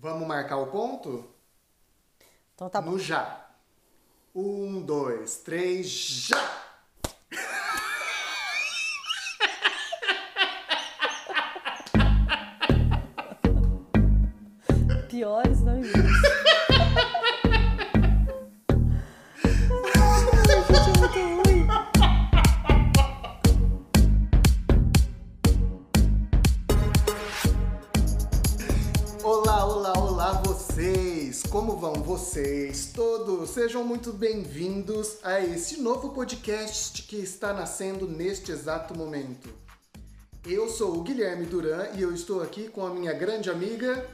Vamos marcar o ponto? Então tá bom. No já. Um, dois, três, já! Piores não existem. Vocês todos? Sejam muito bem-vindos a esse novo podcast que está nascendo neste exato momento. Eu sou o Guilherme Duran e eu estou aqui com a minha grande amiga.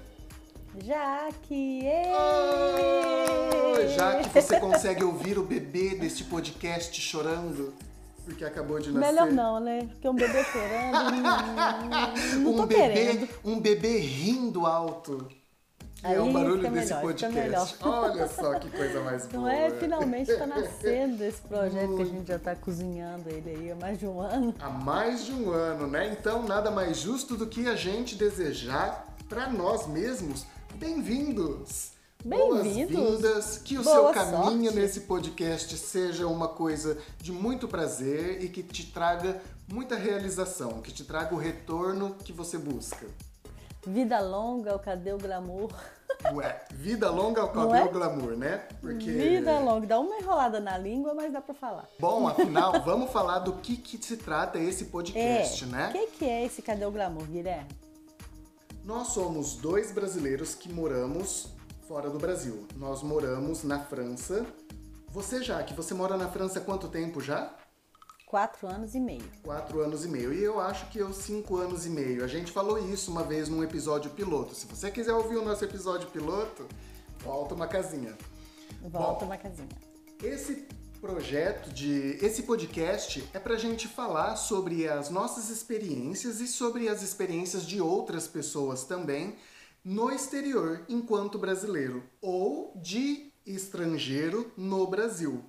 Jaque! Oh, já que você consegue ouvir o bebê deste podcast chorando, porque acabou de nascer. Melhor não, né? Porque um bebê chorando. não um bebê, querendo. um bebê rindo alto. Que é Aí o barulho desse melhor, podcast. Olha só que coisa mais boa. Não é? Finalmente tá nascendo esse projeto que a gente já tá cozinhando ele aí há mais de um ano. Há mais de um ano, né? Então, nada mais justo do que a gente desejar para nós mesmos bem-vindos. Bem-vindos. Boas-vindas, que o Boa seu caminho sorte. nesse podcast seja uma coisa de muito prazer e que te traga muita realização, que te traga o retorno que você busca. Vida longa, o cadê o glamour? Ué, vida longa Não cabelo é? glamour, né? Porque Vida longa. Dá uma enrolada na língua, mas dá pra falar. Bom, afinal, vamos falar do que, que se trata esse podcast, é. né? O que, que é esse cadê o glamour, Guilherme? Nós somos dois brasileiros que moramos fora do Brasil. Nós moramos na França. Você já, que você mora na França há quanto tempo já? Quatro anos e meio. Quatro anos e meio. E eu acho que eu cinco anos e meio. A gente falou isso uma vez num episódio piloto. Se você quiser ouvir o nosso episódio piloto, volta uma casinha. Volta Bom. uma casinha. Esse projeto de. Esse podcast é pra gente falar sobre as nossas experiências e sobre as experiências de outras pessoas também no exterior enquanto brasileiro ou de estrangeiro no Brasil.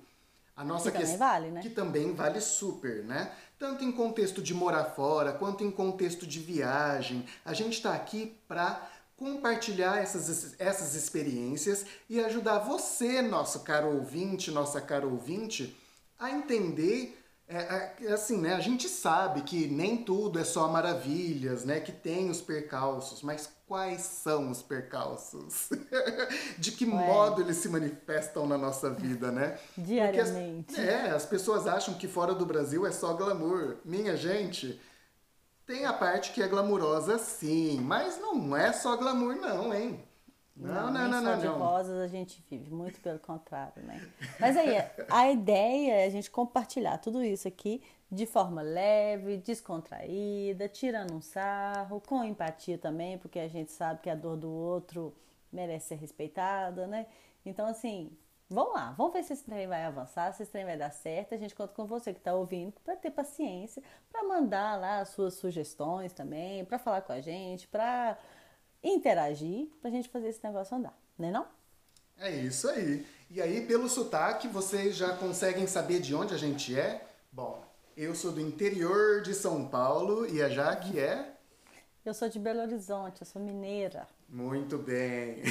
A nossa Que também ques- vale, né? Que também vale super, né? Tanto em contexto de morar fora, quanto em contexto de viagem. A gente está aqui para compartilhar essas, essas experiências e ajudar você, nosso caro ouvinte, nossa cara ouvinte, a entender. é, é, assim, né? A gente sabe que nem tudo é só maravilhas, né? Que tem os percalços, mas quais são os percalços? De que modo eles se manifestam na nossa vida, né? As- Diariamente. é, as pessoas acham que fora do Brasil é só glamour. Minha gente, tem a parte que é glamurosa sim, mas não é só glamour não, hein? Não, não, não, só não, de não. rosas a gente vive, muito pelo contrário, né? Mas aí, a ideia é a gente compartilhar tudo isso aqui de forma leve, descontraída, tirando um sarro, com empatia também, porque a gente sabe que a dor do outro merece ser respeitada, né? Então, assim, vamos lá, vamos ver se esse trem vai avançar, se esse trem vai dar certo. A gente conta com você que está ouvindo para ter paciência, para mandar lá as suas sugestões também, para falar com a gente, para interagir, pra gente fazer esse negócio andar, né não? É isso aí. E aí, pelo sotaque, vocês já conseguem saber de onde a gente é? Bom, eu sou do interior de São Paulo e a Jaque é? Eu sou de Belo Horizonte, eu sou mineira, Muito bem.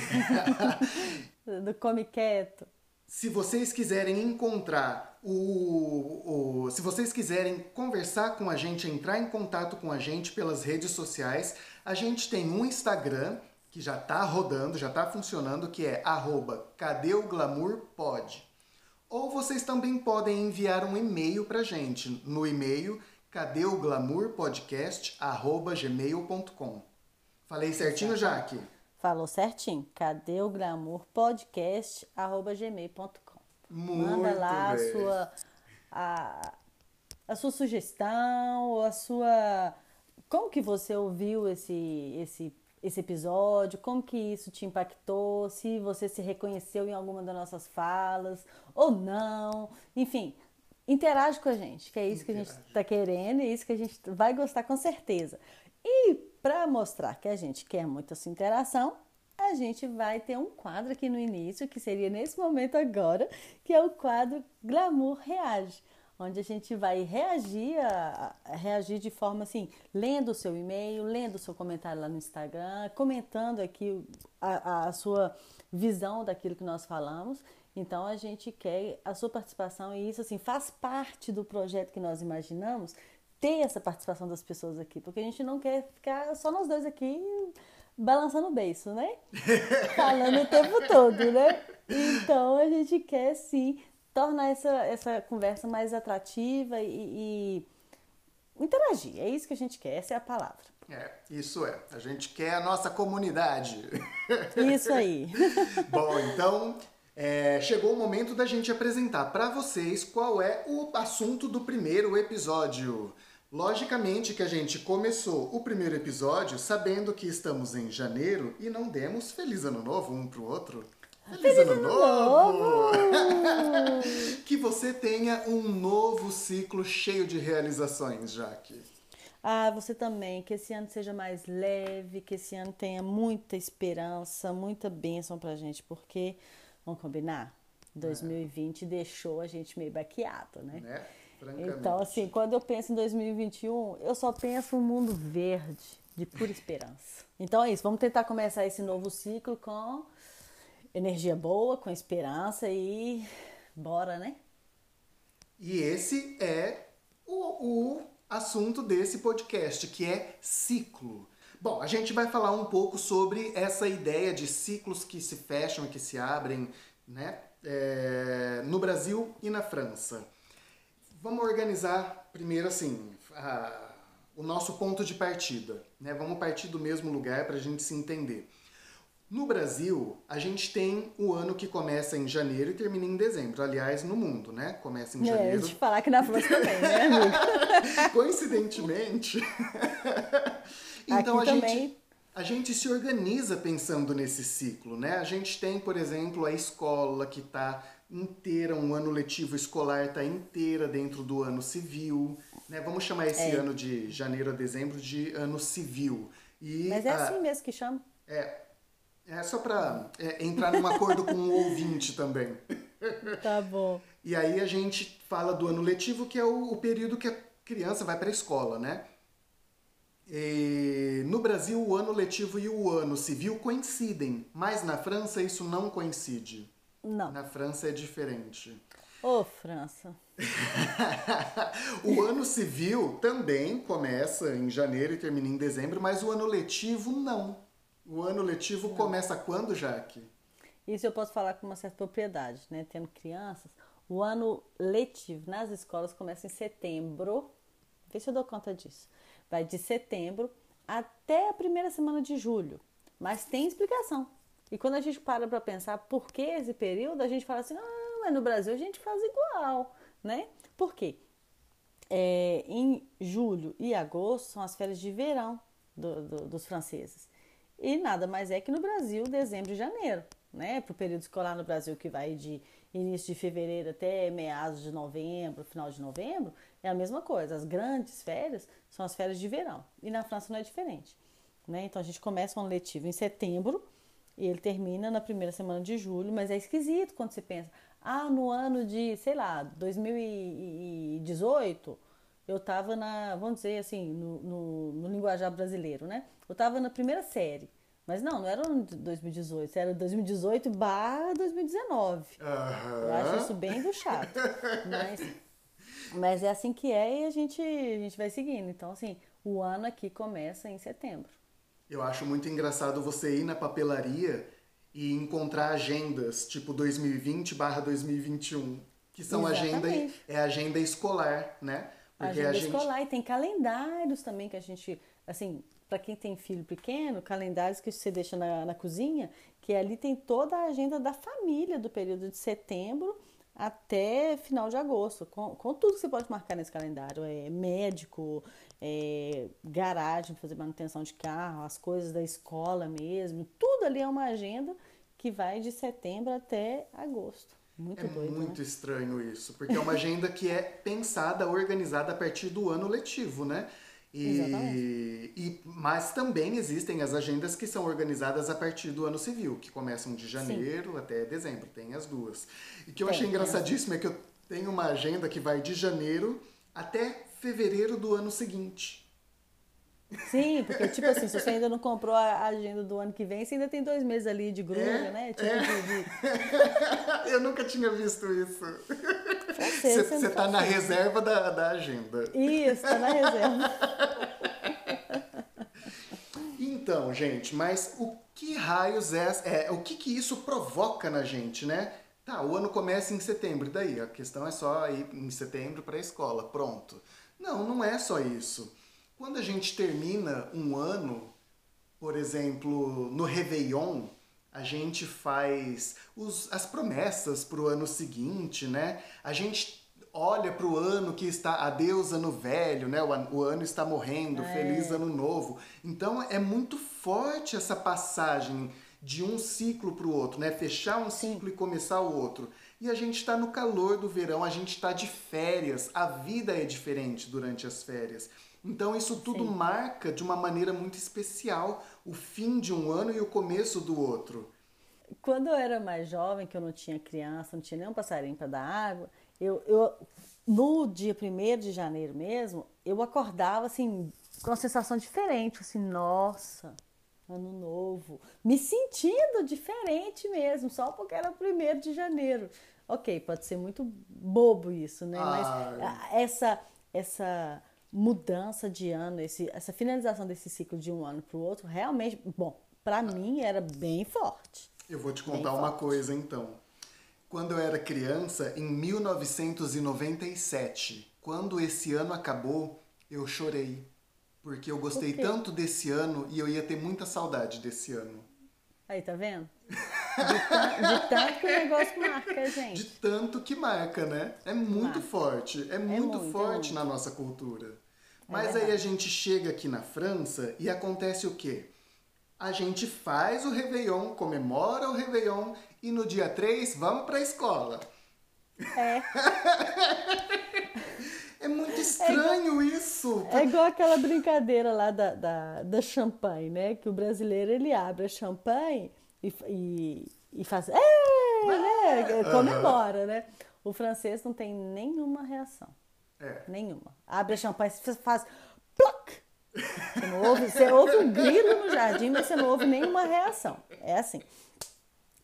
do Come Quieto. Se vocês quiserem encontrar o, o- Se vocês quiserem conversar com a gente, entrar em contato com a gente pelas redes sociais, a gente tem um Instagram que já tá rodando, já tá funcionando, que é arroba cadê o glamour pod. Ou vocês também podem enviar um e-mail pra gente no e-mail cadê o glamour podcast arroba gmail.com. Falei certinho, Jaque? Falou certinho. Cadê o glamour podcast arroba gmail.com. Manda lá a sua a, a sua sugestão a sua como que você ouviu esse esse esse episódio, como que isso te impactou, se você se reconheceu em alguma das nossas falas ou não, enfim, interage com a gente, que é isso que a gente Interage. está querendo e isso que a gente vai gostar com certeza. E para mostrar que a gente quer muito essa interação, a gente vai ter um quadro aqui no início, que seria nesse momento agora, que é o quadro Glamour Reage, onde a gente vai reagir, a, a reagir de forma assim, lendo o seu e-mail, lendo o seu comentário lá no Instagram, comentando aqui a, a sua visão daquilo que nós falamos. Então a gente quer a sua participação e isso assim faz parte do projeto que nós imaginamos ter essa participação das pessoas aqui, porque a gente não quer ficar só nós dois aqui balançando o beiço, né? Falando o tempo todo, né? Então a gente quer sim tornar essa, essa conversa mais atrativa e, e interagir. É isso que a gente quer, essa é a palavra. É, isso é. A gente quer a nossa comunidade. Isso aí. Bom, então é, chegou o momento da gente apresentar para vocês qual é o assunto do primeiro episódio. Logicamente que a gente começou o primeiro episódio sabendo que estamos em janeiro e não demos feliz ano novo um pro outro. Feliz, feliz ano, ano novo! novo! que você tenha um novo ciclo cheio de realizações, Jaque. Ah, você também, que esse ano seja mais leve, que esse ano tenha muita esperança, muita bênção pra gente, porque, vamos combinar? 2020 é. deixou a gente meio baqueado, né? né? Então, assim, quando eu penso em 2021, eu só penso um mundo verde, de pura esperança. Então é isso, vamos tentar começar esse novo ciclo com energia boa, com esperança e bora, né? E esse é o, o assunto desse podcast, que é ciclo. Bom, a gente vai falar um pouco sobre essa ideia de ciclos que se fecham e que se abrem, né? É, no Brasil e na França. Vamos organizar primeiro assim a, o nosso ponto de partida. Né? Vamos partir do mesmo lugar para a gente se entender. No Brasil, a gente tem o ano que começa em janeiro e termina em dezembro. Aliás, no mundo, né? Começa em é, janeiro. É, de falar que na França também, né, amigo? Coincidentemente. então Aqui a também... gente a gente se organiza pensando nesse ciclo, né? A gente tem, por exemplo, a escola que está inteira, um ano letivo escolar está inteira dentro do ano civil. Né? Vamos chamar esse é. ano de janeiro a dezembro de ano civil. E Mas é a, assim mesmo que chama. É, é só para é, entrar num acordo com o ouvinte também. Tá bom. E aí a gente fala do ano letivo, que é o, o período que a criança vai para a escola, né? E no Brasil, o ano letivo e o ano civil coincidem, mas na França isso não coincide. Não. Na França é diferente. Ô, oh, França. o ano civil também começa em janeiro e termina em dezembro, mas o ano letivo não. O ano letivo começa quando, Jaque? Isso eu posso falar com uma certa propriedade, né? Tendo crianças. O ano letivo nas escolas começa em setembro. Vê se eu dou conta disso. Vai de setembro até a primeira semana de julho. Mas tem explicação. E quando a gente para para pensar por que esse período, a gente fala assim, ah, mas no Brasil a gente faz igual, né? Por quê? É, em julho e agosto são as férias de verão do, do, dos franceses. E nada mais é que no Brasil, dezembro e janeiro, né? Para o período escolar no Brasil, que vai de início de fevereiro até meados de novembro, final de novembro, é a mesma coisa. As grandes férias são as férias de verão. E na França não é diferente. Né? Então a gente começa um letivo em setembro e ele termina na primeira semana de julho, mas é esquisito quando você pensa, ah, no ano de, sei lá, 2018, eu estava na, vamos dizer assim, no, no, no, linguajar brasileiro, né? Eu estava na primeira série. Mas não, não era ano de 2018, era 2018 barra 2019. Uhum. Eu acho isso bem chato. Mas, mas é assim que é e a gente, a gente vai seguindo. Então, assim, o ano aqui começa em setembro. Eu acho muito engraçado você ir na papelaria e encontrar agendas tipo 2020 barra 2021, que são agenda é agenda escolar, né? Porque agenda a gente... escolar e tem calendários também que a gente, assim, para quem tem filho pequeno, calendários que você deixa na, na cozinha, que ali tem toda a agenda da família do período de setembro até final de agosto, com, com tudo que você pode marcar nesse calendário. É médico, é, garagem, fazer manutenção de carro, as coisas da escola mesmo. Tudo ali é uma agenda que vai de setembro até agosto. Muito é doido, muito né? estranho isso, porque é uma agenda que é pensada, organizada a partir do ano letivo, né? E, e, mas também existem as agendas que são organizadas a partir do ano civil, que começam de janeiro Sim. até dezembro, tem as duas. E que eu achei engraçadíssimo é que eu tem uma agenda que vai de janeiro até fevereiro do ano seguinte. Sim, porque, tipo assim, se você ainda não comprou a agenda do ano que vem, você ainda tem dois meses ali de grupo, É, né? Tipo é. de, de... Eu nunca tinha visto isso. Você não tá na isso. reserva da, da agenda. Isso, tá na reserva. Então, gente, mas o que raios é, é o que que isso provoca na gente, né? Tá, o ano começa em setembro, e daí? A questão é só ir em setembro para a escola, pronto. Não, não é só isso. Quando a gente termina um ano, por exemplo, no Réveillon, a gente faz os- as promessas para o ano seguinte, né? A gente olha para o ano que está, adeus ano velho, né? O, o ano está morrendo, feliz ano novo. Então é muito forte essa passagem de um ciclo para o outro, né? Fechar um ciclo e começar o outro. E a gente está no calor do verão, a gente está de férias, a vida é diferente durante as férias. Então isso tudo Sim. marca de uma maneira muito especial o fim de um ano e o começo do outro. Quando eu era mais jovem, que eu não tinha criança, não tinha nem um passarinho para dar água, eu, eu no dia 1 de janeiro mesmo, eu acordava assim com uma sensação diferente, assim, nossa, ano novo, me sentindo diferente mesmo, só porque era 1 de janeiro. Ok, pode ser muito bobo isso, né? Mas Ai. a- essa essa mudança de ano, esse, essa finalização desse ciclo de um ano para o outro, realmente, bom, para mim era bem forte. Eu vou te Bem contar uma forte. coisa então. Quando eu era criança, em 1997, quando esse ano acabou, eu chorei. Porque eu gostei quê? tanto desse ano e eu ia ter muita saudade desse ano. Aí, tá vendo? De, de tanto que o negócio marca, De gente. tanto que marca, né? É muito Marca. forte, é muito, muito, é forte muito. na nossa cultura. Mas aí a gente chega aqui na França e acontece o quê? A gente faz o Réveillon, comemora o Réveillon e no dia 3 vamos pra escola. É, É muito estranho isso. é igual aquela brincadeira lá da, da, da champanhe, né? Que o brasileiro ele abre a champanhe e, e, e faz. É, né? Comemora, né? O francês não tem nenhuma reação. É. Nenhuma. Abre a champanhe e faz. Ploc! Você, não ouve, você ouve um grilo no jardim, mas você não ouve nenhuma reação. É assim.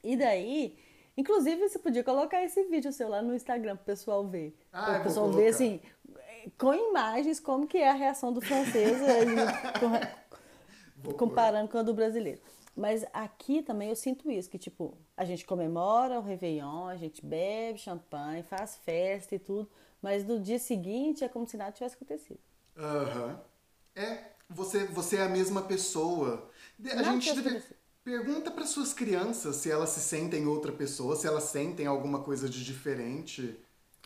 E daí, inclusive, você podia colocar esse vídeo seu lá no Instagram pro pessoal ver. Ah, o pessoal ver assim, com imagens, como que é a reação do francês com- comparando com a do brasileiro. Mas aqui também eu sinto isso, que tipo, a gente comemora o Réveillon, a gente bebe champanhe, faz festa e tudo, mas no dia seguinte é como se nada tivesse acontecido. Aham. É, você, você é a mesma pessoa. A gente deve- pergunta para suas crianças se elas se sentem outra pessoa, se elas sentem alguma coisa de diferente.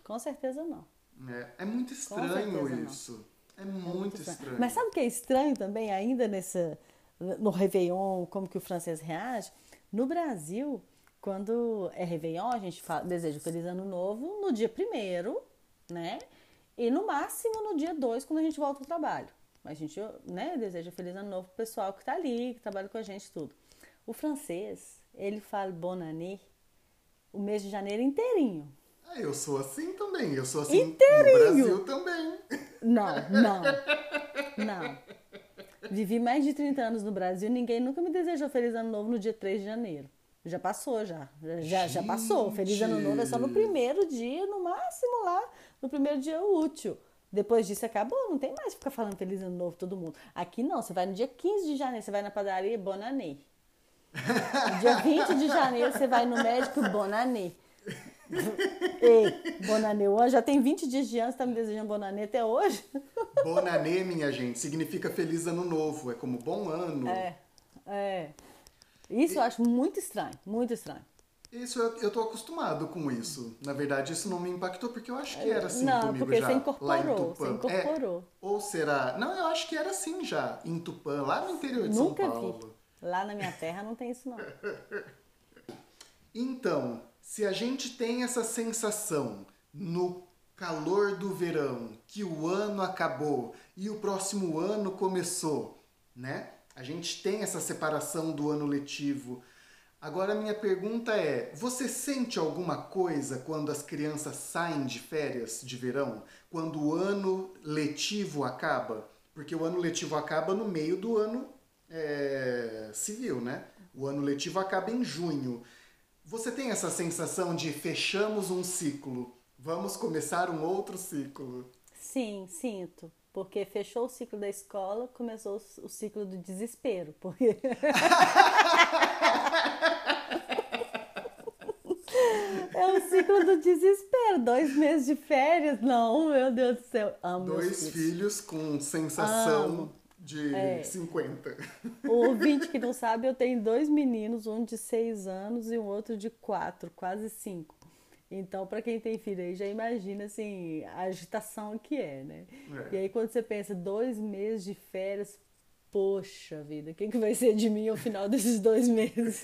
Com certeza não. É, é muito estranho certeza não. isso. É muito estranho. Mas sabe o que é estranho também, ainda nessa, no Réveillon, como que o francês reage? No Brasil, quando é Réveillon, a gente fala, deseja um Feliz Ano Novo no dia primeiro, né? E no máximo no dia 2, quando a gente volta ao trabalho. A gente né, deseja Feliz Ano Novo pro pessoal que tá ali, que trabalha com a gente tudo. O francês, ele fala Bonne année o mês de janeiro inteirinho. Ah, eu sou assim também. Eu sou assim Inteirinho. no Brasil também. Não, não, não. Vivi mais de 30 anos no Brasil, ninguém nunca me desejou Feliz Ano Novo no dia 3 de janeiro. Já passou, já. Já, já passou. Feliz Ano Novo é só no primeiro dia, no máximo lá, no primeiro dia útil. Depois disso acabou, não tem mais ficar falando Feliz Ano Novo todo mundo. Aqui não, você vai no dia 15 de janeiro, você vai na padaria, Bon Année. No dia 20 de janeiro, você vai no médico, Bon Année. Ei, Bon Année, hoje já tem 20 dias de ano, você tá me desejando Bon Année até hoje? Bonanê, minha gente, significa feliz ano novo. É como bom ano. É, é. Isso eu acho muito estranho, muito estranho. Isso eu, eu tô acostumado com isso. Na verdade, isso não me impactou porque eu acho que era assim Não, comigo porque já. você lá em incorporou, Tupã. você incorporou. É, ou será? Não, eu acho que era assim já, em Tupã, lá no interior de Nunca São Paulo. vi. Lá na minha terra não tem isso não. Então, se a gente tem essa sensação no calor do verão que o ano acabou e o próximo ano começou, né? A gente tem essa separação do ano letivo. Agora minha pergunta é: você sente alguma coisa quando as crianças saem de férias de verão? Quando o ano letivo acaba? Porque o ano letivo acaba no meio do ano é, civil, né? O ano letivo acaba em junho. Você tem essa sensação de fechamos um ciclo, vamos começar um outro ciclo? Sim, sinto. Porque fechou o ciclo da escola, começou o ciclo do desespero. Porque. É o ciclo do desespero. Dois meses de férias? Não, meu Deus do céu. Amo Dois filhos com sensação Amo. de é. 50. O ouvinte que não sabe, eu tenho dois meninos, um de seis anos e um outro de quatro, quase cinco. Então, para quem tem filho aí, já imagina assim, a agitação que é, né? É. E aí, quando você pensa dois meses de férias, poxa vida, o que, que vai ser de mim ao final desses dois meses?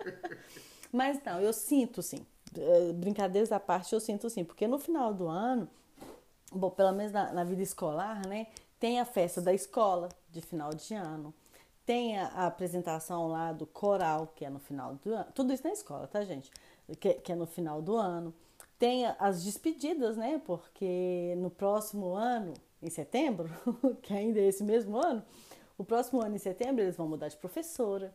Mas não, eu sinto sim. Eh, brincadeiras à parte, eu sinto sim, porque no final do ano, bom, pelo menos na, na vida escolar, né? Tem a festa da escola de final de ano. Tem a, a, apresentação lá do coral, que é no final do ano. Tudo isso na escola, tá, gente? Que, que é no final do ano. Tem as despedidas, né? Porque no próximo ano, em setembro, que ainda é esse mesmo ano, o próximo ano, em setembro, eles vão mudar de professora.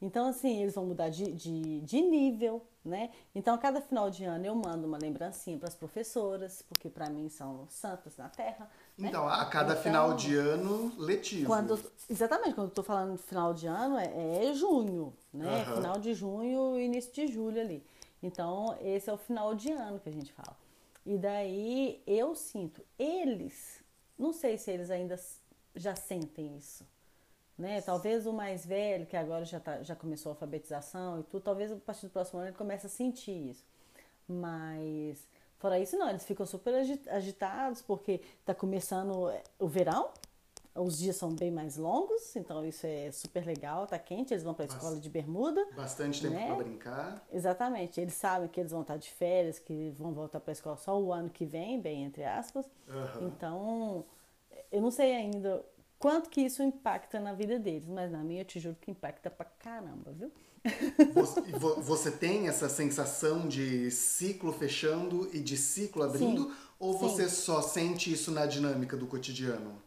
Então, assim, eles vão mudar de, de, de nível, né? Então, a cada final de ano eu mando uma lembrancinha para as professoras, porque para mim são santas na terra. Né? Então, a cada então, final de ano letivo. Quando, exatamente, quando eu estou falando final de ano, é, é junho, né? Uhum. Final de junho e início de julho ali. Então, esse é o final de ano que a gente fala. E daí eu sinto, eles, não sei se eles ainda já sentem isso, né? Talvez o mais velho, que agora já, tá, já começou a alfabetização e tudo, talvez a partir do próximo ano ele comece a sentir isso. Mas, fora isso, não, eles ficam super agitados porque está começando o verão, os dias são bem mais longos, então isso é super legal, tá quente, eles vão para a escola de bermuda. Bastante tempo né? para brincar. Exatamente, eles sabem que eles vão estar de férias, que vão voltar para a escola só o ano que vem, bem entre aspas. Uhum. Então, eu não sei ainda quanto que isso impacta na vida deles, mas na minha eu te juro que impacta pra caramba, viu? Você, você tem essa sensação de ciclo fechando e de ciclo abrindo? Sim, ou você sim. só sente isso na dinâmica do cotidiano?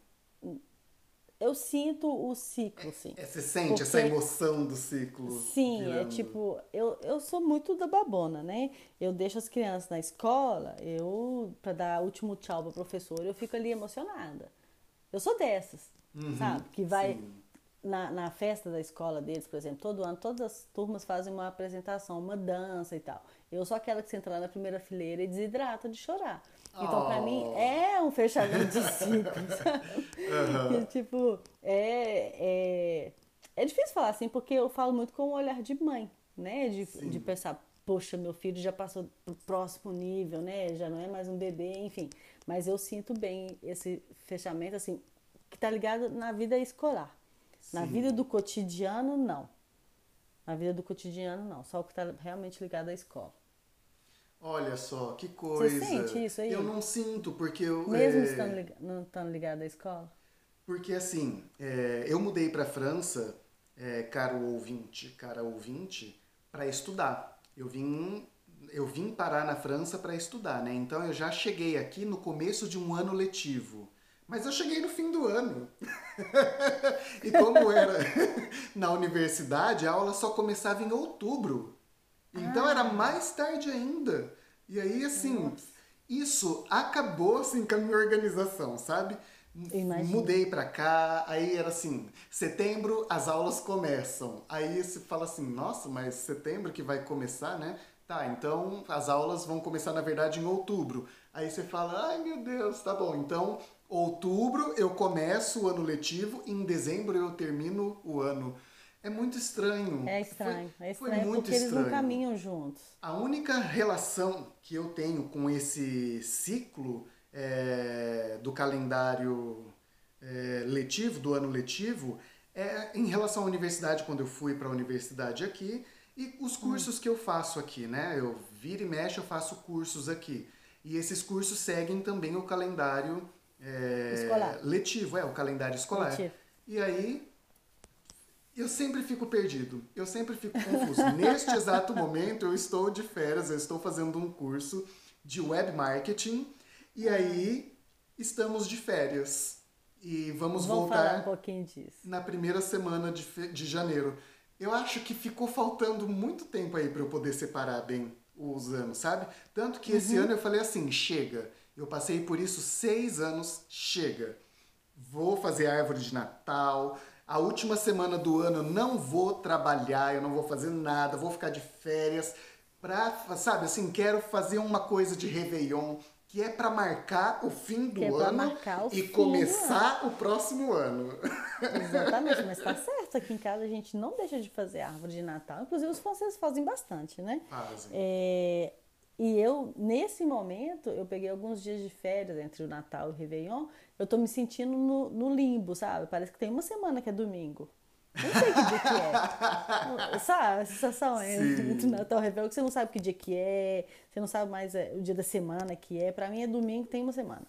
Eu sinto o ciclo, sim. É, você sente Porque... essa emoção do ciclo? Sim, é virando. é tipo, eu, eu sou muito da babona, né? Eu deixo as crianças na escola, eu, para dar último tchau pro professor, eu fico ali emocionada. Eu sou dessas uhum, sabe? Que vai na, na festa da escola deles, por exemplo, todo ano, todas as turmas fazem uma apresentação, uma dança e tal. Eu sou aquela que senta lá na primeira fileira e desidrata de chorar. Então, oh. para mim, é um fechamento de ciclo, sabe? Uhum. E, tipo, é, é, é difícil falar assim, porque eu falo muito com o olhar de mãe, né? De, de pensar, poxa, meu filho já passou pro próximo nível, né? Já não é mais um bebê, enfim. Mas eu sinto bem esse fechamento, assim, que está ligado na vida escolar. Sim. Na vida do cotidiano, não. Na vida do cotidiano, não. Só o que está realmente ligado à escola. Olha só, que coisa. Você sente isso aí? Eu não sinto, porque eu. Mesmo é... estando lig... não estando ligado à escola? Porque assim, é... eu mudei para a França, é, caro ouvinte, cara ouvinte, para estudar. Eu vim, eu vim parar na França para estudar, né? Então eu já cheguei aqui no começo de um ano letivo. Mas eu cheguei no fim do ano. e como era na universidade, a aula só começava em outubro. Então ah. era mais tarde ainda. E aí, assim, Nossa. isso acabou assim, com a minha organização, sabe? Imagina. Mudei para cá, aí era assim, setembro as aulas começam. Aí você fala assim, nossa, mas setembro que vai começar, né? Tá, então as aulas vão começar na verdade em outubro. Aí você fala, ai meu Deus, tá bom, então outubro eu começo o ano letivo, em dezembro eu termino o ano. É muito estranho. É estranho, foi, é estranho foi muito porque estranho. eles não caminham juntos. A única relação que eu tenho com esse ciclo é, do calendário é, letivo, do ano letivo, é em relação à universidade, quando eu fui para a universidade aqui, e os cursos hum. que eu faço aqui, né? Eu vira e mexe, eu faço cursos aqui. E esses cursos seguem também o calendário é, letivo, é, o calendário escolar. Letivo. E aí Eu sempre fico perdido, eu sempre fico confuso. Neste exato momento, eu estou de férias, eu estou fazendo um curso de web marketing e aí estamos de férias. E vamos, Vamos voltar um na primeira semana de, de janeiro. Eu acho que ficou faltando muito tempo aí para eu poder separar bem os anos, sabe? Tanto que esse ano eu falei assim: chega. Eu passei por isso seis anos, chega. Vou fazer árvore de Natal. A última semana do ano eu não vou trabalhar, eu não vou fazer nada, vou ficar de férias. Pra, sabe, assim, quero fazer uma coisa de Réveillon que é para marcar o fim do é ano e começar o próximo ano. Exatamente, mas tá certo. Aqui em casa a gente não deixa de fazer árvore de Natal. Inclusive os franceses fazem bastante, né? Fazem. É, e eu, nesse momento, eu peguei alguns dias de férias entre o Natal e o Réveillon. Eu tô me sentindo no, no limbo, sabe? Parece que tem uma semana que é domingo. Não sei que dia que é. Sabe? A sensação é o Natal e o Réveillon que você não sabe que dia que é, você não sabe mais é, o dia da semana que é. Pra mim é domingo, tem uma semana.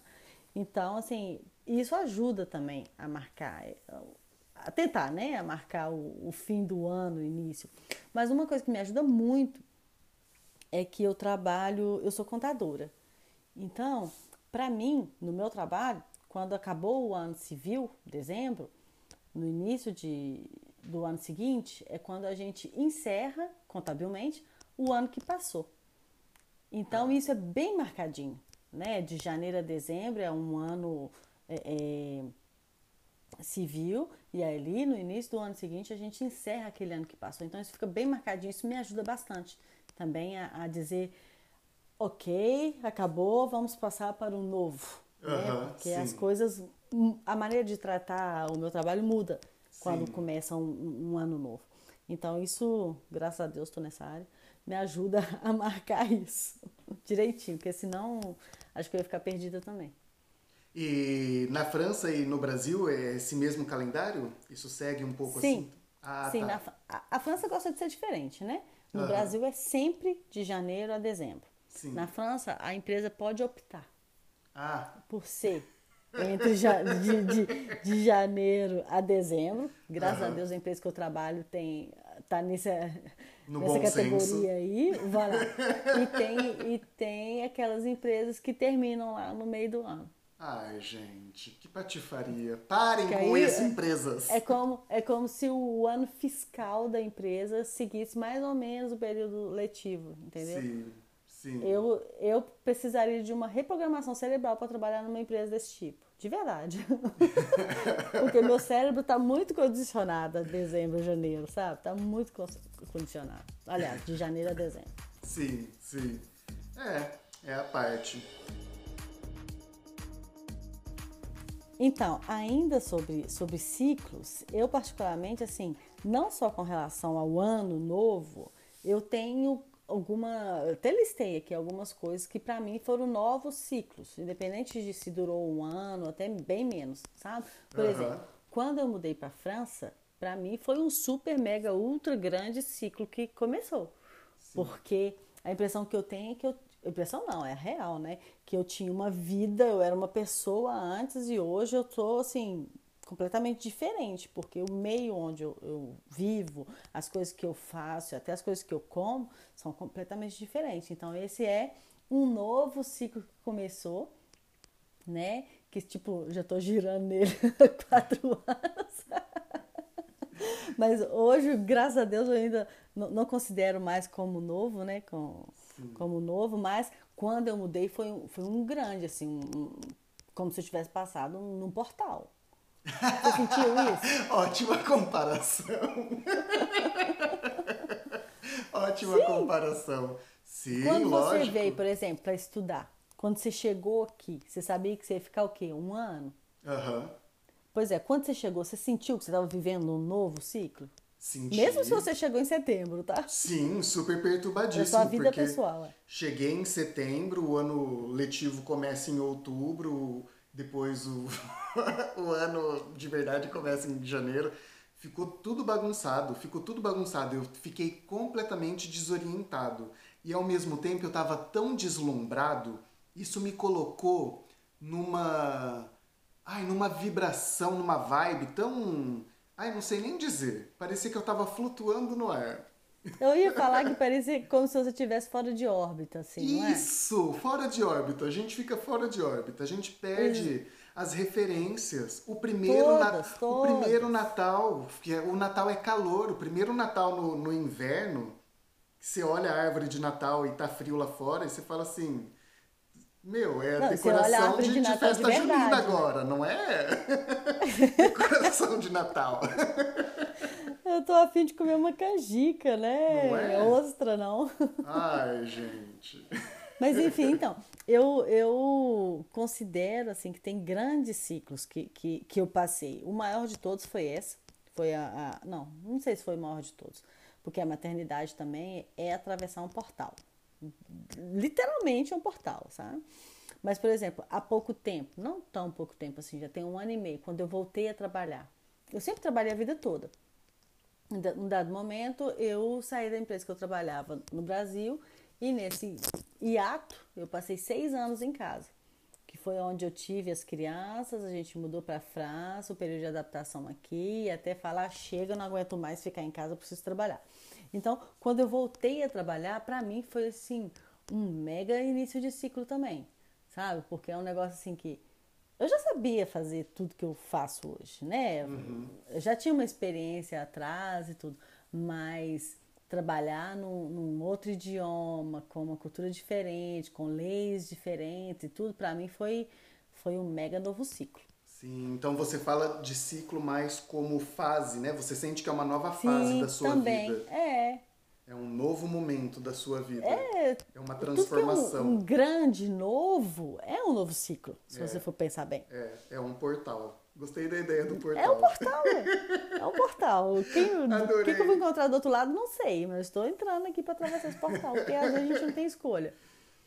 Então, assim, isso ajuda também a marcar, é, a tentar, né? A marcar o, o fim do ano, o início. Mas uma coisa que me ajuda muito é que eu trabalho, eu sou contadora. Então, para mim, no meu trabalho, quando acabou o ano civil, dezembro, no início de, do ano seguinte, é quando a gente encerra contabilmente o ano que passou. Então, isso é bem marcadinho, né? De janeiro a dezembro é um ano é, é, civil e ali no início do ano seguinte a gente encerra aquele ano que passou. Então isso fica bem marcadinho, isso me ajuda bastante também a, a dizer, ok, acabou, vamos passar para o novo. né? Aham, Porque as sim. coisas, a maneira de tratar o meu trabalho muda quando Sim. começa um, um ano novo. Então isso, graças a Deus, estou nessa área, me ajuda a marcar isso direitinho, porque senão acho que eu ia ficar perdida também. E na França e no Brasil é esse mesmo calendário? Isso segue um pouco Sim. assim? Ah, Sim, tá. a, a França gosta de ser diferente, né? No. Brasil é sempre de janeiro a dezembro. Sim. Na França, a empresa pode optar Ah, por ser entre ja- de, de, de janeiro a dezembro. Graças a. Deus, a empresa que eu trabalho tem tá nessa, No nessa categoria senso. aí. Vai lá. E tem, e tem aquelas empresas que terminam lá no meio do ano. Ai, gente, que patifaria. Parem com isso, é- empresas. É como, é como se o ano fiscal da empresa seguisse mais ou menos o período letivo, entendeu? Sim, sim. Eu, eu precisaria de uma reprogramação cerebral para trabalhar numa empresa desse tipo. De verdade. Porque meu cérebro está muito condicionado a dezembro, janeiro, sabe? Está muito con- condicionado. Aliás, de janeiro a dezembro. Sim, sim. É, é a parte. Então, ainda sobre, sobre ciclos, eu particularmente, assim, não só com relação ao ano novo, eu tenho alguma. Eu até listei aqui algumas coisas que para mim foram novos ciclos, independente de se durou um ano, até bem menos, sabe? Por Aham. exemplo, quando eu mudei para França, para mim foi um super, mega, ultra grande ciclo que começou. Porque a impressão que eu tenho é que eu. Impressão não, é real, né? Que eu tinha uma vida, eu era uma pessoa antes e hoje eu tô assim, completamente diferente, porque o meio onde eu, eu vivo, as coisas que eu faço, até as coisas que eu como, são completamente diferentes. Então, esse é um novo ciclo que começou, né? Que tipo, já tô girando nele há quatro anos. Mas hoje, graças a Deus, eu ainda não, não considero mais como novo, né? Com, como novo, mas quando eu mudei foi, um- foi um grande, assim, um- como se eu tivesse passado num portal. Você sentiu isso? Ótima comparação. Ótima comparação. Sim, Quando lógico. você veio, por exemplo, para estudar, quando você chegou aqui, você sabia que você ia ficar o quê? Um ano? Aham. Pois é, quando você chegou, você sentiu que você estava vivendo um novo ciclo? Senti. Mesmo se você chegou em setembro, tá? Sim, super perturbadíssimo. É sua vida porque pessoal, é. Cheguei em setembro, o ano letivo começa em outubro, depois o, o ano de verdade começa em janeiro. Ficou tudo bagunçado, ficou tudo bagunçado. Eu fiquei completamente desorientado. E ao mesmo tempo eu estava tão deslumbrado, isso me colocou numa. Ai, numa vibração, numa vibe tão Ai, não sei nem dizer. Parecia que eu tava flutuando no ar. Eu ia falar que parecia como se você estivesse fora de órbita, assim, é? Isso, fora de órbita. A gente fica fora de órbita. A gente perde as referências. O primeiro, na- Todas, o todas. primeiro Natal, que é- o Natal é calor. O primeiro Natal no, no inverno, você olha a árvore de Natal e tá frio lá fora, e você fala assim. Meu, é Não, decoração de, de de Natal de festa junina agora, não é? decoração de Natal. Eu tô afim de comer uma canjica, né? Não é? Ostra, não. Ai, gente. Mas enfim, então, eu, eu considero assim que tem grandes ciclos que, que, que eu passei. O maior de todos foi esse. Foi a, a- Não, não sei se foi o maior de todos. Porque a maternidade também é atravessar um portal. Literalmente é um portal, sabe? Mas, por exemplo, há pouco tempo, não tão pouco tempo assim, já tem um ano e meio, quando eu voltei a trabalhar. Eu sempre trabalhei a vida toda. Num dado momento, eu saí da empresa que eu trabalhava no Brasil e nesse hiato eu passei seis anos em casa, que foi onde eu tive as crianças, a gente mudou para a França, o período de adaptação aqui, até falar, chega, eu não aguento mais ficar em casa, eu preciso trabalhar. Então, quando eu voltei a trabalhar, para mim foi assim, um mega início de ciclo também, sabe? Porque é um negócio assim que eu já sabia fazer tudo que eu faço hoje, né? Eu já tinha uma experiência atrás e tudo, mas trabalhar num, num outro idioma, com uma cultura diferente, com leis diferentes e tudo, pra mim foi, foi um mega novo ciclo. Sim, então você fala de ciclo mais como fase, né? Você sente que é uma nova fase Sim, da sua também. vida. É. É um novo momento da sua vida. É, É uma que é transformação. um, um grande novo é um novo ciclo, se É. você for pensar bem. É, é um portal. Gostei da ideia do portal. É um portal, é. É um portal. Quem, o Adorei. que, que eu vou encontrar do outro lado, não sei, mas estou entrando aqui para atravessar esse portal, porque às vezes a gente não tem escolha,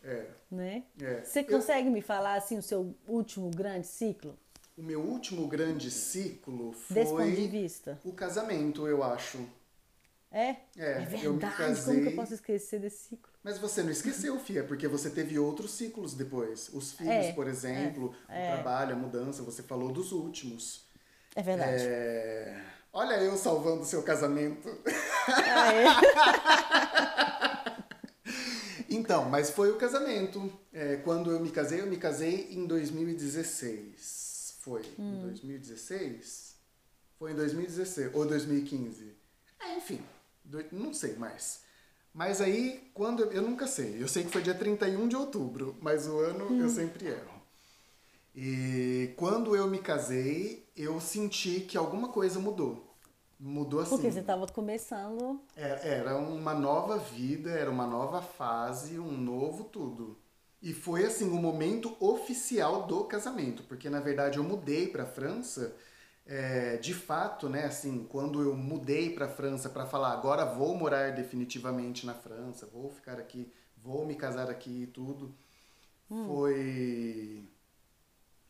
É. né? É. Você Eu- consegue me falar, assim, o seu último grande ciclo, O meu último grande ciclo desse ponto de foi vista? o casamento, eu acho. É? É, é eu me verdade, como que casei- eu posso esquecer desse ciclo? Mas você não esqueceu, Fia, porque você teve outros ciclos depois. Os filhos, É, por exemplo, o trabalho, a mudança, você falou dos últimos. É verdade. É... Olha eu salvando seu casamento. Ah, é? Então, mas foi o casamento. É, quando eu me casei, eu me casei em 2016. Foi Hum. em 2016? Foi em 2016 ou 2015. É, enfim, não sei mais. Mas aí, quando eu, eu nunca sei. Eu sei que foi dia 31 de outubro, mas o ano Hum. eu sempre erro. E quando eu me casei, eu senti que alguma coisa mudou. Mudou assim. Porque você estava começando. É, Era uma nova vida, era uma nova fase, um novo tudo. E foi assim o momento oficial do casamento, porque na verdade eu mudei para França, é, de fato, né? Assim, quando eu mudei para França para falar agora vou morar definitivamente na França, vou ficar aqui, vou me casar aqui e tudo, foi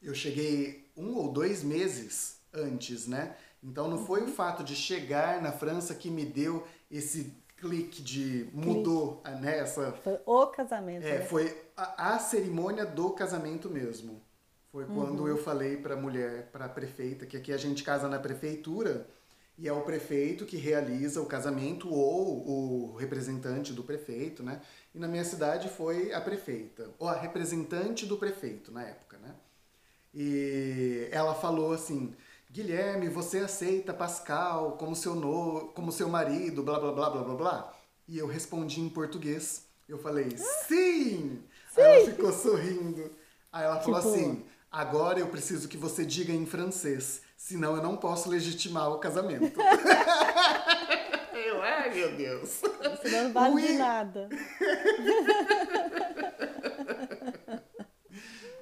eu cheguei um ou dois meses antes, né? Então não foi o fato de chegar na França que me deu esse clique de mudou, né? Essa, Foi o casamento. é, né? foi a, a cerimônia do casamento mesmo. Foi quando eu falei para a mulher, para a prefeita, que aqui a gente casa na prefeitura e é o prefeito que realiza o casamento ou o representante do prefeito, né? E na minha cidade foi a prefeita, ou a representante do prefeito na época, né? E ela falou assim: Guilherme, você aceita Pascal como seu no, como seu marido, blá blá blá blá blá blá? E eu respondi em português. Eu falei: Sim! Aí ela ficou sorrindo. Aí ela falou Tipo- assim: Agora eu preciso que você diga em francês, senão eu não posso legitimar o casamento. eu, ai meu Deus. Senão não vale de Oui. nada.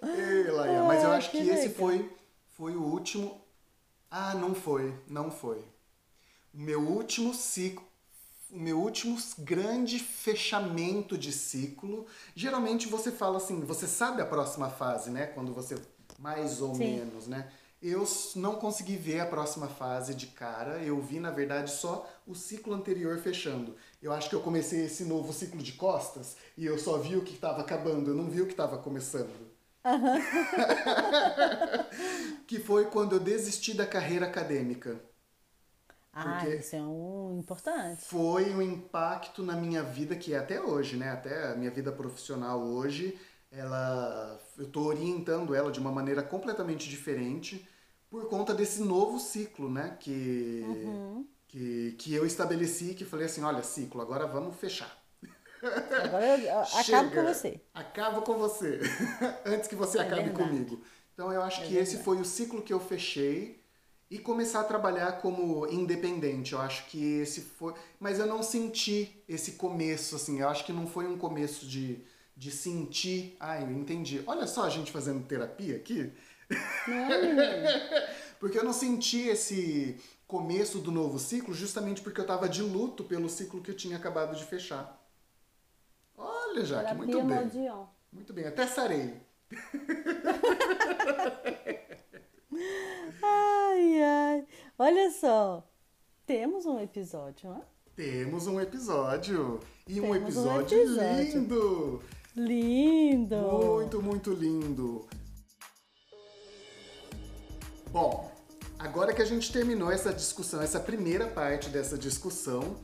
Ei, Laia, mas eu acho que, que esse foi, foi o último. Ah, não foi, não foi. Meu último ciclo. O meu último grande fechamento de ciclo. Geralmente você fala assim, você sabe a próxima fase, né? Quando você. Mais ou Sim. menos, né? Eu não consegui ver a próxima fase de cara. Eu vi, na verdade, só o ciclo anterior fechando. Eu acho que eu comecei esse novo ciclo de costas e eu só vi o que estava acabando, eu não vi o que estava começando. que foi quando eu desisti da carreira acadêmica. Ah, isso é um importante. Foi um impacto na minha vida que é até hoje, né? Até a minha vida profissional hoje, ela eu tô orientando ela de uma maneira completamente diferente por conta desse novo ciclo, né? Que, Uhum. que, que eu estabeleci, que falei assim, olha, ciclo, agora vamos fechar. Agora eu eu acabo com você. Acabo com você. Antes que você É acabe verdade. comigo. Então eu acho É que esse verdade. foi o ciclo que eu fechei e começar a trabalhar como independente. Eu acho que esse foi. Mas eu não senti esse começo, assim. Eu acho que não foi um começo de, de sentir. Ah, eu entendi. Olha só a gente fazendo terapia aqui. Porque eu não senti esse começo do novo ciclo justamente porque eu tava de luto pelo ciclo que eu tinha acabado de fechar. Olha, Jaque, muito bem. Maldion. Muito bem, até sarei. Ai, ai. Olha só. Temos um episódio, né? Temos um episódio. E um Temos um episódio, episódio. lindo! Lindo! Muito, muito lindo. Bom, agora que a gente terminou essa discussão, essa primeira parte dessa discussão,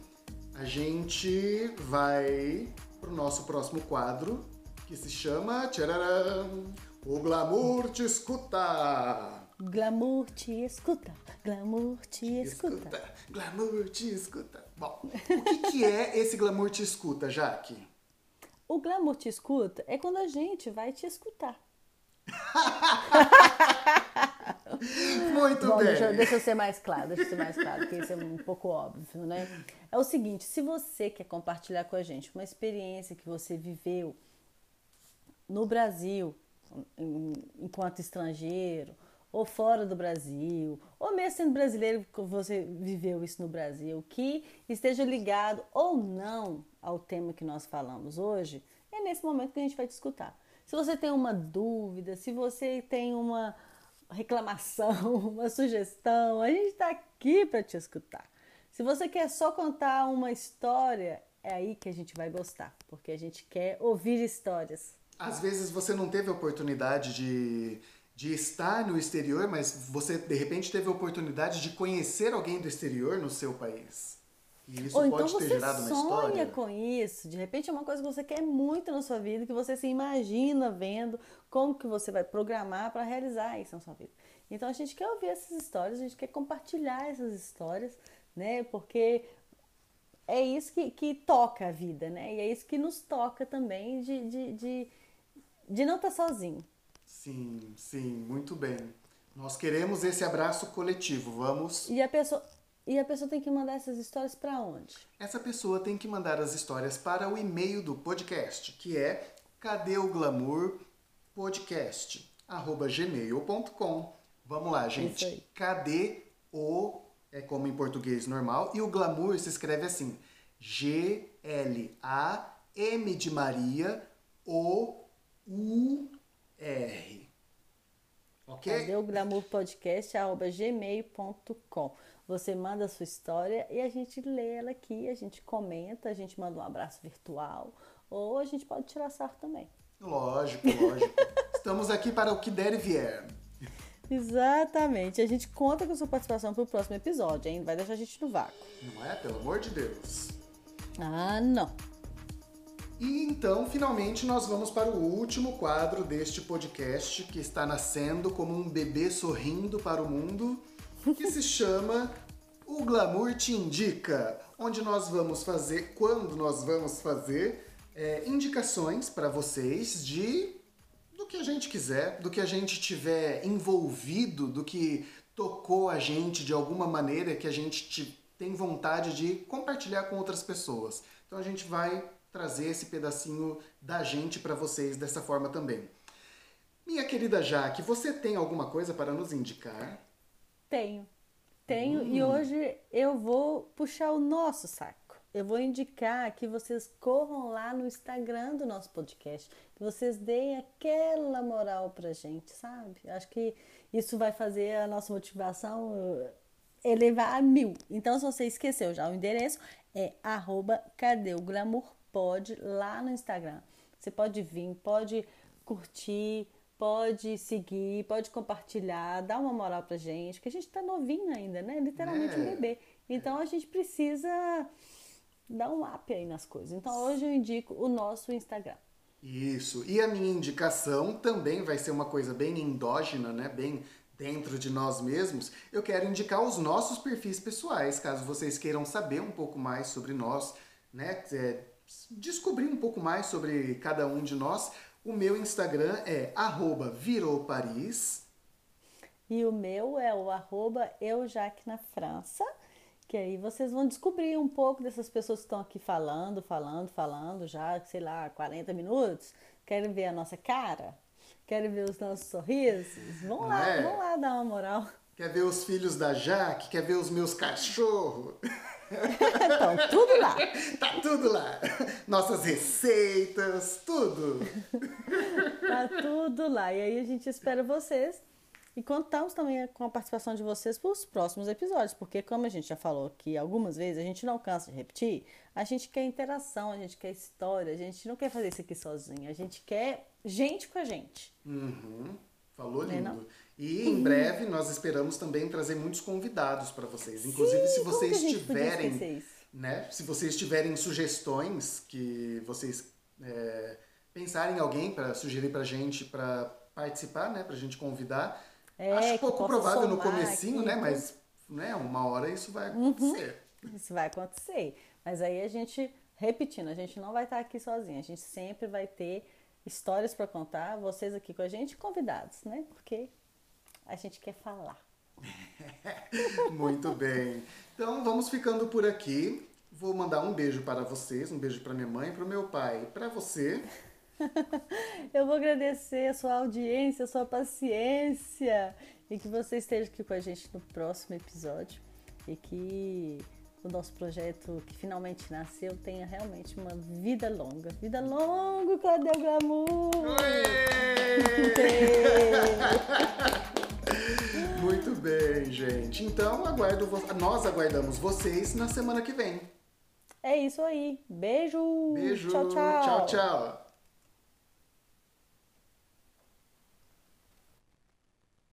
a gente vai pro nosso próximo quadro, que se chama tchararam, O Glamour Te Escuta. Glamour te escuta. Glamour te escuta. Glamour Te Escuta. Bom, o que, que é esse Glamour Te Escuta, Jaque? O glamour te escuta é quando a gente vai te escutar. Muito Bom, bem. deixa, eu- deixa eu ser mais claro, deixa eu ser mais claro, porque isso é um pouco óbvio, né? É o seguinte, se você quer compartilhar com a gente uma experiência que você viveu no Brasil, enquanto estrangeiro, ou fora do Brasil, ou mesmo sendo brasileiro, que você viveu isso no Brasil, que esteja ligado ou não ao tema que nós falamos hoje, é nesse momento que a gente vai te escutar. Se você tem uma dúvida, se você tem uma reclamação, uma sugestão, a gente está aqui para te escutar. Se você quer só contar uma história, é aí que a gente vai gostar, porque a gente quer ouvir histórias. Às vezes você não teve a oportunidade de, de estar no exterior, mas você de repente teve a oportunidade de conhecer alguém do exterior no seu país. E isso Ou pode então ter você gerado uma sonha história. com isso. De repente é uma coisa que você quer muito na sua vida, que você se imagina vendo, como que você vai programar para realizar isso na sua vida. Então a gente quer ouvir essas histórias, a gente quer compartilhar essas histórias, né? Porque é isso que, que toca a vida, né? E é isso que nos toca também de, de, de, de não estar sozinho. Sim, sim, muito bem. Nós queremos esse abraço coletivo. Vamos. E a pessoa, e a pessoa tem que mandar essas histórias para onde? Essa pessoa tem que mandar as histórias para o e-mail do podcast, que é cadê o glamour podcast arroba gmail.com. Vamos lá, gente. Cadê o é como em português normal e o glamour se escreve assim: G L A M de Maria O U R. OK? Cadê o Glamour Podcast? arroba gmail.com. Você manda a sua história e a gente lê ela aqui, a gente comenta, a gente manda um abraço virtual ou a gente pode tirar sarro também. Lógico, lógico. Estamos aqui para o que der e vier. Exatamente. A gente conta com sua participação para o próximo episódio, hein? Vai deixar a gente no vácuo. Não é? Pelo amor de Deus. Ah, não. E então, finalmente, nós vamos para o último quadro deste podcast que está nascendo como um bebê sorrindo para o mundo, que se chama O Glamour Te Indica, onde nós vamos fazer, quando nós vamos fazer é, indicações para vocês de do que a gente quiser, do que a gente tiver envolvido, do que tocou a gente de alguma maneira que a gente te- tem vontade de compartilhar com outras pessoas. Então a gente vai trazer esse pedacinho da gente para vocês dessa forma também. Minha querida Jaque, você tem alguma coisa para nos indicar? Tenho. Tenho e hoje eu vou puxar o nosso saco. Eu vou indicar que vocês corram lá no Instagram do nosso podcast, que vocês deem aquela moral pra gente, sabe? Acho que isso vai fazer a nossa motivação eh, elevar a mil. Então, se você esqueceu já o endereço, é arroba cadê o glamour pod lá no Instagram. Você pode vir, pode curtir, pode seguir, pode compartilhar, dar uma moral pra gente, que a gente tá novinho ainda, né? Literalmente um É. bebê. Então a gente precisa dar um up aí nas coisas. Então hoje eu indico o nosso Instagram. Isso. E a minha indicação também vai ser uma coisa bem endógena, né? Bem dentro de nós mesmos. Eu quero indicar os nossos perfis pessoais, caso vocês queiram saber um pouco mais sobre nós, né? É, descobrir um pouco mais sobre cada um de nós. O meu Instagram é @virouparis e o meu é o arroba na França, que aí vocês vão descobrir um pouco dessas pessoas que estão aqui falando, falando, falando, já, sei lá, 40 minutos. Querem ver a nossa cara? Querem ver os nossos sorrisos? Vão lá, é? vão lá dar uma moral. Quer ver os filhos da Jaque? Quer ver os meus cachorros? então, tudo lá. Tá tudo lá. Nossas receitas, tudo. tá tudo lá. E aí a gente espera vocês e contamos também com a participação de vocês para os próximos episódios, porque como a gente já falou aqui algumas vezes, a gente não cansa de repetir, a gente quer interação, a gente quer história, a gente não quer fazer isso aqui sozinho, a gente quer gente com a gente. Uhum. Falou é, lindo. Não? E em breve nós esperamos também trazer muitos convidados para vocês. Inclusive, Sim, se vocês tiverem, né, se vocês tiverem sugestões que vocês é, pensarem em alguém para sugerir para gente para participar, né, para a gente convidar, é, Acho pouco provável no comecinho, aqui, né? Mas né, uma hora isso vai uhum. acontecer. Uhum. Isso vai acontecer. Mas aí a gente, repetindo, a gente não vai estar aqui sozinho. A gente sempre vai ter histórias para contar, vocês aqui com a gente convidados, né? Porque a gente quer falar. Muito bem. Então vamos ficando por aqui. Vou mandar um beijo para vocês, um beijo para minha mãe, para o meu pai, para você. Eu vou agradecer a sua audiência, a sua paciência e que você esteja aqui com a gente no próximo episódio e que o nosso projeto que finalmente nasceu tenha realmente uma vida longa. Vida longa, cadê o glamour? Muito bem, gente. Então aguardo nós aguardamos vocês na semana que vem. É isso aí. Beijo. Beijo. Tchau, tchau. Tchau, tchau.